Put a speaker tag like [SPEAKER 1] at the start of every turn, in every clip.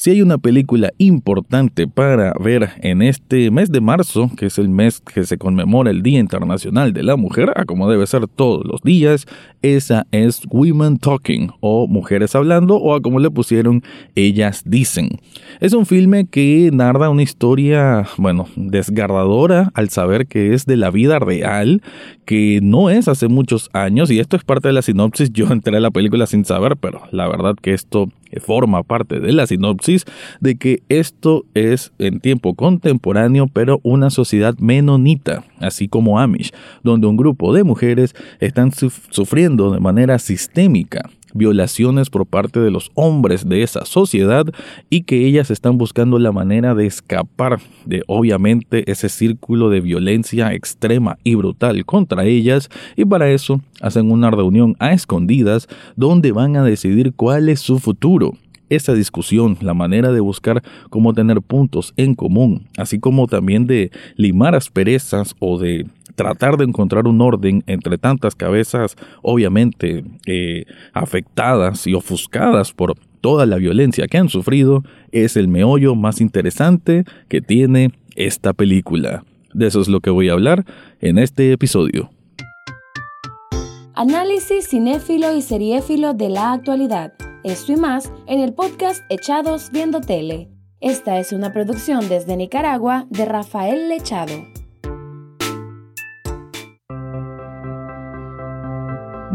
[SPEAKER 1] Si hay una película importante para ver en este mes de marzo, que es el mes que se conmemora el Día Internacional de la Mujer, a como debe ser todos los días, esa es Women Talking o Mujeres Hablando o a como le pusieron Ellas Dicen. Es un filme que narra una historia, bueno, desgarradora al saber que es de la vida real, que no es hace muchos años y esto es parte de la sinopsis. Yo entré a la película sin saber, pero la verdad que esto forma parte de la sinopsis de que esto es en tiempo contemporáneo, pero una sociedad menonita, así como Amish, donde un grupo de mujeres están sufriendo de manera sistémica violaciones por parte de los hombres de esa sociedad y que ellas están buscando la manera de escapar de obviamente ese círculo de violencia extrema y brutal contra ellas. Y para eso hacen una reunión a escondidas donde van a decidir cuál es su futuro. Esa discusión, la manera de buscar cómo tener puntos en común, así como también de limar asperezas o de tratar de encontrar un orden entre tantas cabezas, obviamente eh, afectadas y ofuscadas por toda la violencia que han sufrido, es el meollo más interesante que tiene esta película. De eso es lo que voy a hablar en este episodio.
[SPEAKER 2] Análisis cinéfilo y seriéfilo de la actualidad. Esto y más en el podcast Echados Viendo Tele. Esta es una producción desde Nicaragua de Rafael Lechado.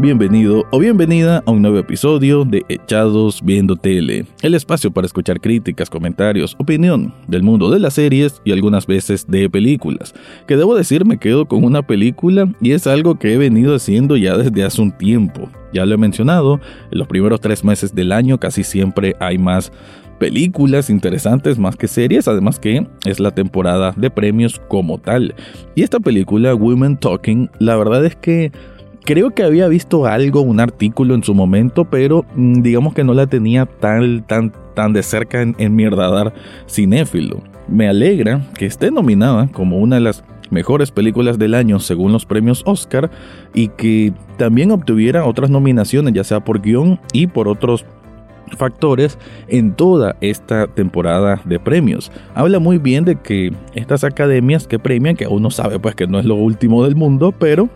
[SPEAKER 1] Bienvenido o bienvenida a un nuevo episodio de Echados Viendo Tele, el espacio para escuchar críticas, comentarios, opinión del mundo de las series y algunas veces de películas. Que debo decir me quedo con una película y es algo que he venido haciendo ya desde hace un tiempo. Ya lo he mencionado, en los primeros tres meses del año casi siempre hay más películas interesantes más que series, además que es la temporada de premios como tal. Y esta película, Women Talking, la verdad es que Creo que había visto algo, un artículo en su momento, pero mm, digamos que no la tenía tan, tan, tan de cerca en, en mi radar cinéfilo. Me alegra que esté nominada como una de las mejores películas del año según los premios Oscar y que también obtuviera otras nominaciones, ya sea por guion y por otros factores en toda esta temporada de premios. Habla muy bien de que estas academias que premian, que uno sabe pues que no es lo último del mundo, pero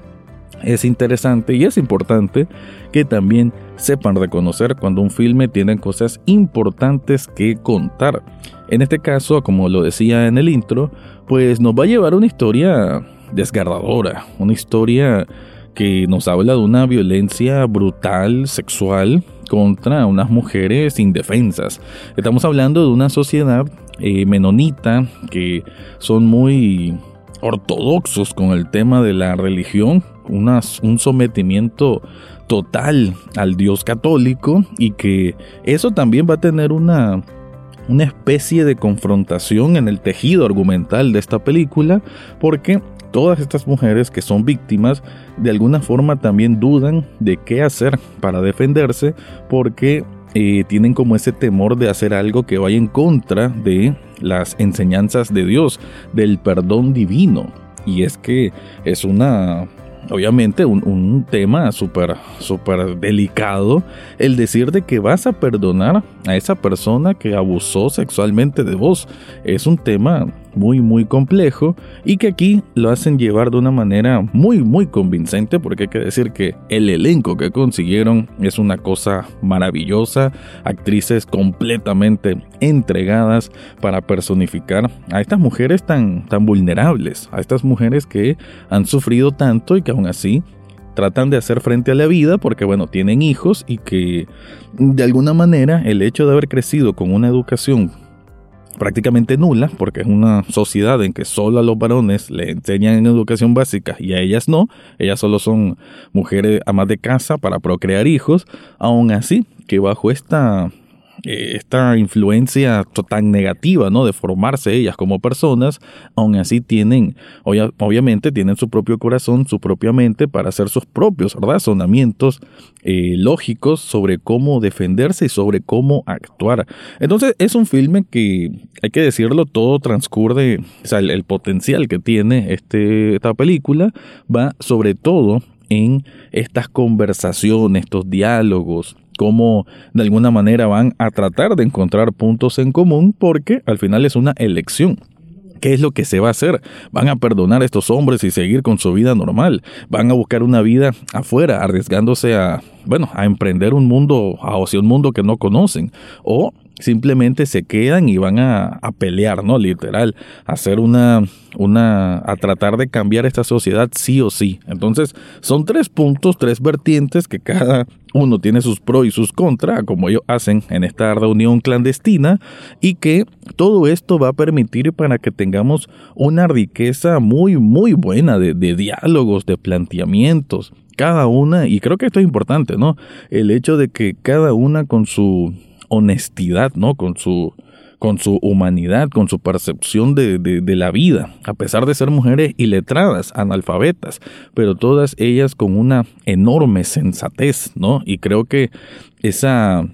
[SPEAKER 1] es interesante y es importante que también sepan reconocer cuando un filme tiene cosas importantes que contar. En este caso, como lo decía en el intro, pues nos va a llevar una historia desgarradora, una historia que nos habla de una violencia brutal, sexual, contra unas mujeres indefensas. Estamos hablando de una sociedad eh, menonita que son muy ortodoxos con el tema de la religión, un sometimiento total al Dios católico y que eso también va a tener una, una especie de confrontación en el tejido argumental de esta película porque todas estas mujeres que son víctimas de alguna forma también dudan de qué hacer para defenderse porque eh, tienen como ese temor de hacer algo que vaya en contra de las enseñanzas de Dios, del perdón divino. Y es que es una obviamente un, tema súper, súper delicado el decir de que vas a perdonar a esa persona que abusó sexualmente de vos. Es un tema muy muy complejo y que aquí lo hacen llevar de una manera muy muy convincente porque hay que decir que el elenco que consiguieron es una cosa maravillosa, actrices completamente entregadas para personificar a estas mujeres tan tan vulnerables, a estas mujeres que han sufrido tanto y que aún así tratan de hacer frente a la vida porque, bueno, tienen hijos y que de alguna manera el hecho de haber crecido con una educación prácticamente nula, porque es una sociedad en que solo a los varones le enseñan en educación básica y a ellas no, ellas solo son mujeres amas de casa para procrear hijos, aún así que bajo esta eh, esta influencia tan negativa, ¿no? De formarse ellas como personas, aún así tienen, obviamente tienen su propio corazón, su propia mente para hacer sus propios razonamientos eh, lógicos sobre cómo defenderse y sobre cómo actuar. Entonces es un filme que, hay que decirlo, todo transcurre, o sea, el, potencial que tiene este, esta película va sobre todo en estas conversaciones, estos diálogos, cómo de alguna manera van a tratar de encontrar puntos en común porque al final es una elección. ¿Qué es lo que se va a hacer? ¿Van a perdonar a estos hombres y seguir con su vida normal? ¿Van a buscar una vida afuera, arriesgándose a, bueno, a emprender un mundo, hacia un mundo que no conocen? ¿O simplemente se quedan y van a, pelear, ¿no? Literal, a hacer una, una, a tratar de cambiar esta sociedad sí o sí. Entonces, son tres puntos, tres vertientes que cada uno tiene sus pros y sus contras, como ellos hacen en esta reunión clandestina, y que todo esto va a permitir para que tengamos una riqueza muy, muy buena de, de diálogos, de planteamientos, cada una, y creo que esto es importante, ¿no? El hecho de que cada una con su honestidad, ¿no? Con su, con su humanidad, con su percepción de, de, la vida, a pesar de ser mujeres iletradas, analfabetas, pero todas ellas con una enorme sensatez, ¿no? Y creo que esa,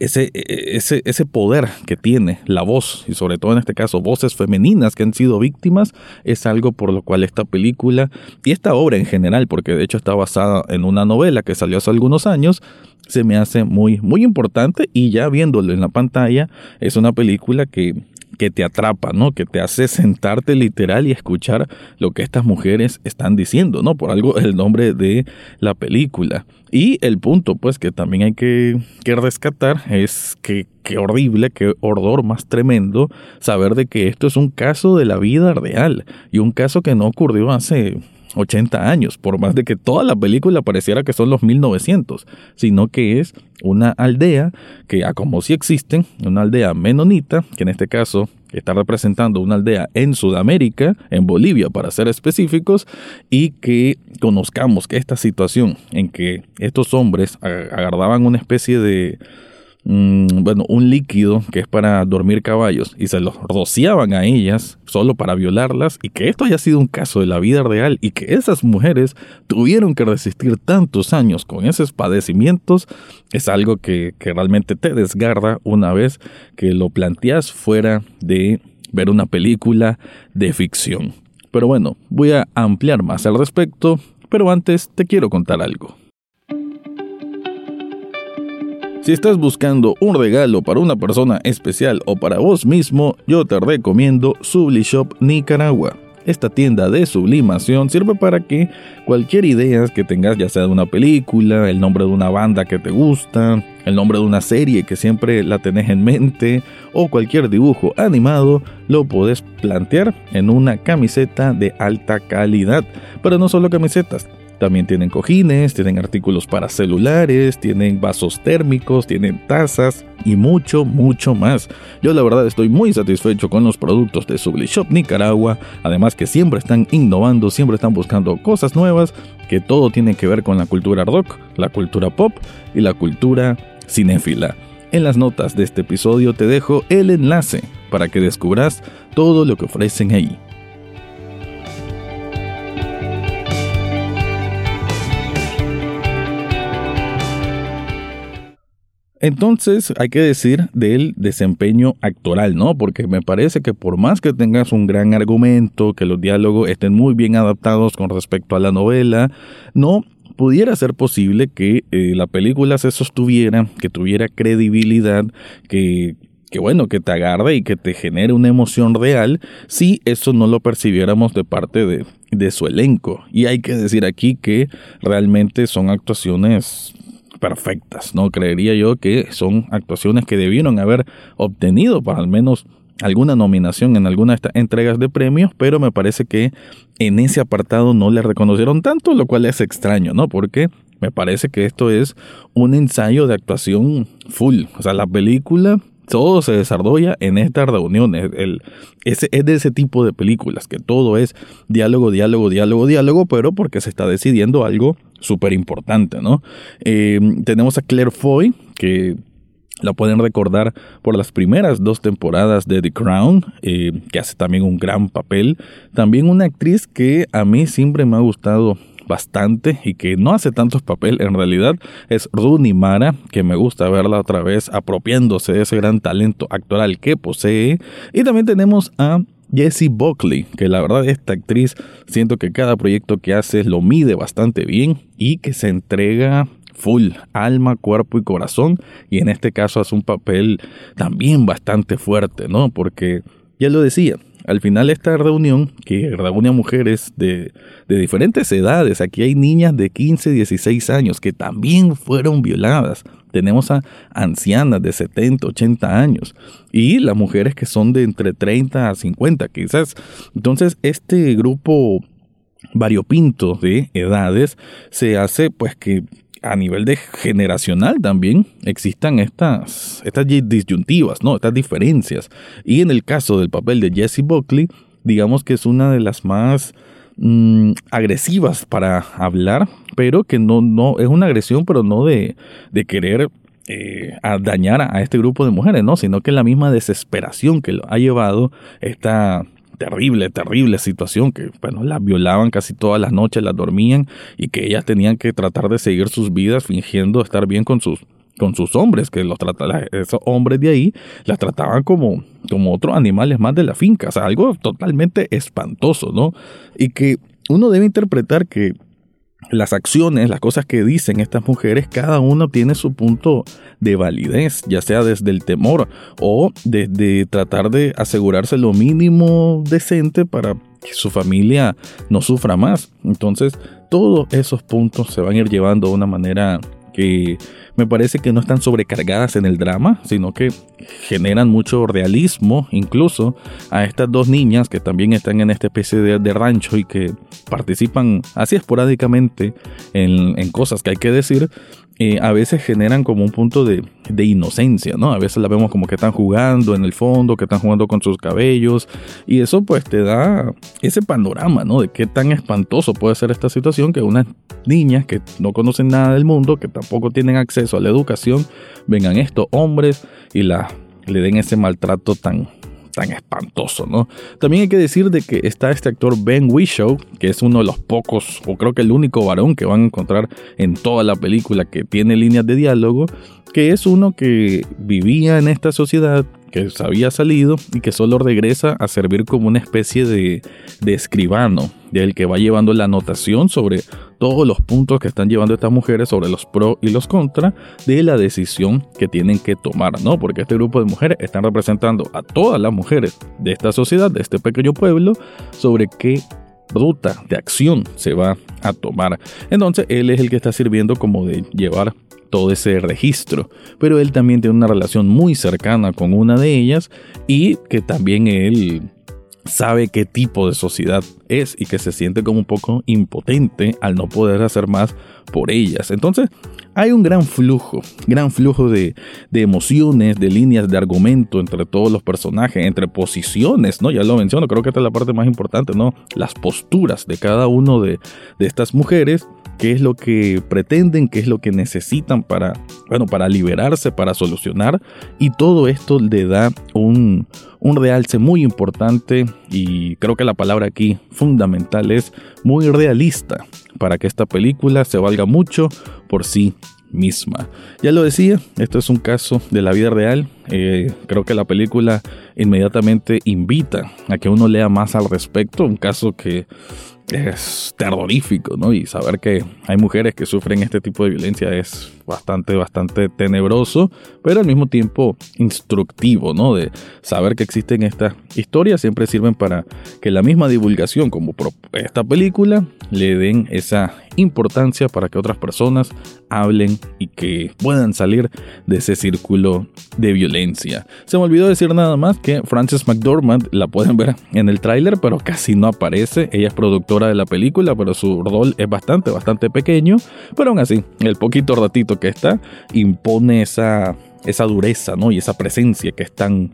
[SPEAKER 1] ese, ese, ese poder que tiene la voz, y sobre todo en este caso voces femeninas que han sido víctimas, es algo por lo cual esta película y esta obra en general, porque de hecho está basada en una novela que salió hace algunos años, se me hace muy, muy importante y ya viéndolo en la pantalla es una película que, que te atrapa, ¿no? Que te hace sentarte literal y escuchar lo que estas mujeres están diciendo, ¿no? Por algo el nombre de la película. Y el punto, pues, que también hay que, que rescatar es que qué horrible, qué horror más tremendo saber de que esto es un caso de la vida real y un caso que no ocurrió hace 80 años, por más de que toda la película pareciera que son los 1900, sino que es una aldea que, a como si existen, una aldea menonita, que en este caso está representando una aldea en Sudamérica, en Bolivia para ser específicos, y que conozcamos que esta situación en que estos hombres agarraban una especie de Mm, bueno, un líquido que es para dormir caballos y se los rociaban a ellas solo para violarlas y que esto haya sido un caso de la vida real y que esas mujeres tuvieron que resistir tantos años con esos padecimientos es algo que, que realmente te desgarra una vez que lo planteas fuera de ver una película de ficción. Pero bueno, voy a ampliar más al respecto, pero antes te quiero contar algo. Si estás buscando un regalo para una persona especial o para vos mismo, yo te recomiendo Sublishop Nicaragua. Esta tienda de sublimación sirve para que cualquier idea que tengas, ya sea de una película, el nombre de una banda que te gusta, el nombre de una serie que siempre la tenés en mente o cualquier dibujo animado, lo puedes plantear en una camiseta de alta calidad. Pero no solo camisetas, también tienen cojines, tienen artículos para celulares, tienen vasos térmicos, tienen tazas y mucho, mucho más. Yo la verdad estoy muy satisfecho con los productos de Shop Nicaragua, además que siempre están innovando, siempre están buscando cosas nuevas, que todo tiene que ver con la cultura rock, la cultura pop y la cultura cinéfila. En las notas de este episodio te dejo el enlace para que descubras todo lo que ofrecen ahí. Entonces hay que decir del desempeño actoral, ¿no? Porque me parece que por más que tengas un gran argumento, que los diálogos estén muy bien adaptados con respecto a la novela, no pudiera ser posible que eh, la película se sostuviera, que tuviera credibilidad, que que bueno, que te agarre y que te genere una emoción real si eso no lo percibiéramos de parte de, de su elenco. Y hay que decir aquí que realmente son actuaciones perfectas, ¿no? Creería yo que son actuaciones que debieron haber obtenido para al menos alguna nominación en alguna de estas entregas de premios, pero me parece que en ese apartado no le reconocieron tanto, lo cual es extraño, ¿no? Porque me parece que esto es un ensayo de actuación full. O sea, la película todo se desarrolla en esta reunión. El, es, es de ese tipo de películas, que todo es diálogo, diálogo, diálogo, diálogo, pero porque se está decidiendo algo súper importante, ¿no? Eh, tenemos a Claire Foy, que la pueden recordar por las primeras dos temporadas de The Crown, eh, que hace también un gran papel. También una actriz que a mí siempre me ha gustado bastante y que no hace tantos papeles en realidad es Rooney Mara, que me gusta verla otra vez apropiándose de ese gran talento actoral que posee. Y también tenemos a Jessie Buckley, que la verdad esta actriz siento que cada proyecto que hace lo mide bastante bien y que se entrega full, alma, cuerpo y corazón, y en este caso hace un papel también bastante fuerte, ¿no? Porque, ya lo decía, al final esta reunión, que reúne a mujeres de, de, diferentes edades, aquí hay niñas de 15, 16 años que también fueron violadas. Tenemos a ancianas de 70, 80 años y las mujeres que son de entre 30 a 50 quizás. Entonces este grupo variopinto de edades se hace pues que a nivel de generacional también existan estas, estas disyuntivas, ¿no? Estas diferencias. Y en el caso del papel de Jesse Buckley, digamos que es una de las más mm, agresivas para hablar, pero que no, no, es una agresión, pero no de, de querer eh, dañar a este grupo de mujeres, ¿no? Sino que la misma desesperación que lo ha llevado esta terrible, terrible situación, que bueno, las violaban casi todas las noches, las dormían y que ellas tenían que tratar de seguir sus vidas fingiendo estar bien con sus con sus hombres, que los trataban, esos hombres de ahí las trataban como, como otros animales más de la finca, o sea, algo totalmente espantoso, ¿no? Y que uno debe interpretar que las acciones, las cosas que dicen estas mujeres, cada uno tiene su punto de validez, ya sea desde el temor o desde tratar de asegurarse lo mínimo decente para que su familia no sufra más. Entonces, todos esos puntos se van a ir llevando de una manera que me parece que no están sobrecargadas en el drama, sino que generan mucho realismo incluso a estas dos niñas que también están en esta especie de, rancho y que participan así esporádicamente en, cosas que hay que decir, eh, a veces generan como un punto de, de, inocencia, ¿no? A veces la vemos como que están jugando en el fondo, que están jugando con sus cabellos, y eso pues te da ese panorama, ¿no? De qué tan espantoso puede ser esta situación que unas niñas que no conocen nada del mundo, que tampoco tienen acceso a la educación, vengan estos hombres y la, le den ese maltrato tan, tan espantoso, ¿no? También hay que decir de que está este actor Ben Whishaw, que es uno de los pocos, o creo que el único varón que van a encontrar en toda la película que tiene líneas de diálogo, que es uno que vivía en esta sociedad, que se había salido y que solo regresa a servir como una especie de, de escribano, del que va llevando la anotación sobre todos los puntos que están llevando estas mujeres sobre los pros y los contras de la decisión que tienen que tomar, ¿no? Porque este grupo de mujeres están representando a todas las mujeres de esta sociedad, de este pequeño pueblo, sobre qué ruta de acción se va a tomar. Entonces él es el que está sirviendo como de llevar todo ese registro, pero él también tiene una relación muy cercana con una de ellas y que también él sabe qué tipo de sociedad es y que se siente como un poco impotente al no poder hacer más por ellas. Entonces, hay un gran flujo, gran flujo de, emociones, de líneas de argumento entre todos los personajes, entre posiciones, ¿no? Ya lo menciono, creo que esta es la parte más importante, ¿no? Las posturas de cada uno de, de estas mujeres qué es lo que pretenden, qué es lo que necesitan para, bueno, para liberarse, para solucionar. Y todo esto le da un, un realce muy importante y creo que la palabra aquí fundamental es muy realista para que esta película se valga mucho por sí misma. Ya lo decía, esto es un caso de la vida real. Eh, creo que la película inmediatamente invita a que uno lea más al respecto. Un caso que es terrorífico, ¿no? Y saber que hay mujeres que sufren este tipo de violencia es bastante, bastante tenebroso, pero al mismo tiempo instructivo, ¿no? De saber que existen estas historias siempre sirven para que la misma divulgación como esta película le den esa importancia para que otras personas hablen y que puedan salir de ese círculo de violencia. Se me olvidó decir nada más que Frances McDormand la pueden ver en el tráiler, pero casi no aparece. Ella es productora de la película, pero su rol es bastante, bastante pequeño. Pero aún así, el poquito ratito que está impone esa, esa dureza, ¿no? Y esa presencia que es tan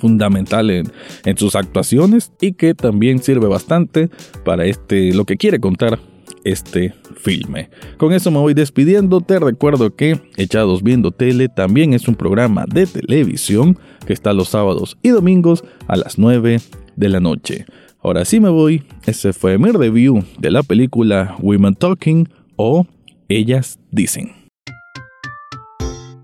[SPEAKER 1] fundamental en, en, sus actuaciones y que también sirve bastante para este lo que quiere contar este filme. Con eso me voy despidiendo. Te recuerdo que Echados Viendo Tele también es un programa de televisión que está los sábados y domingos a las 9 de la noche. Ahora sí me voy. Ese fue mi review de la película Women Talking o Ellas Dicen.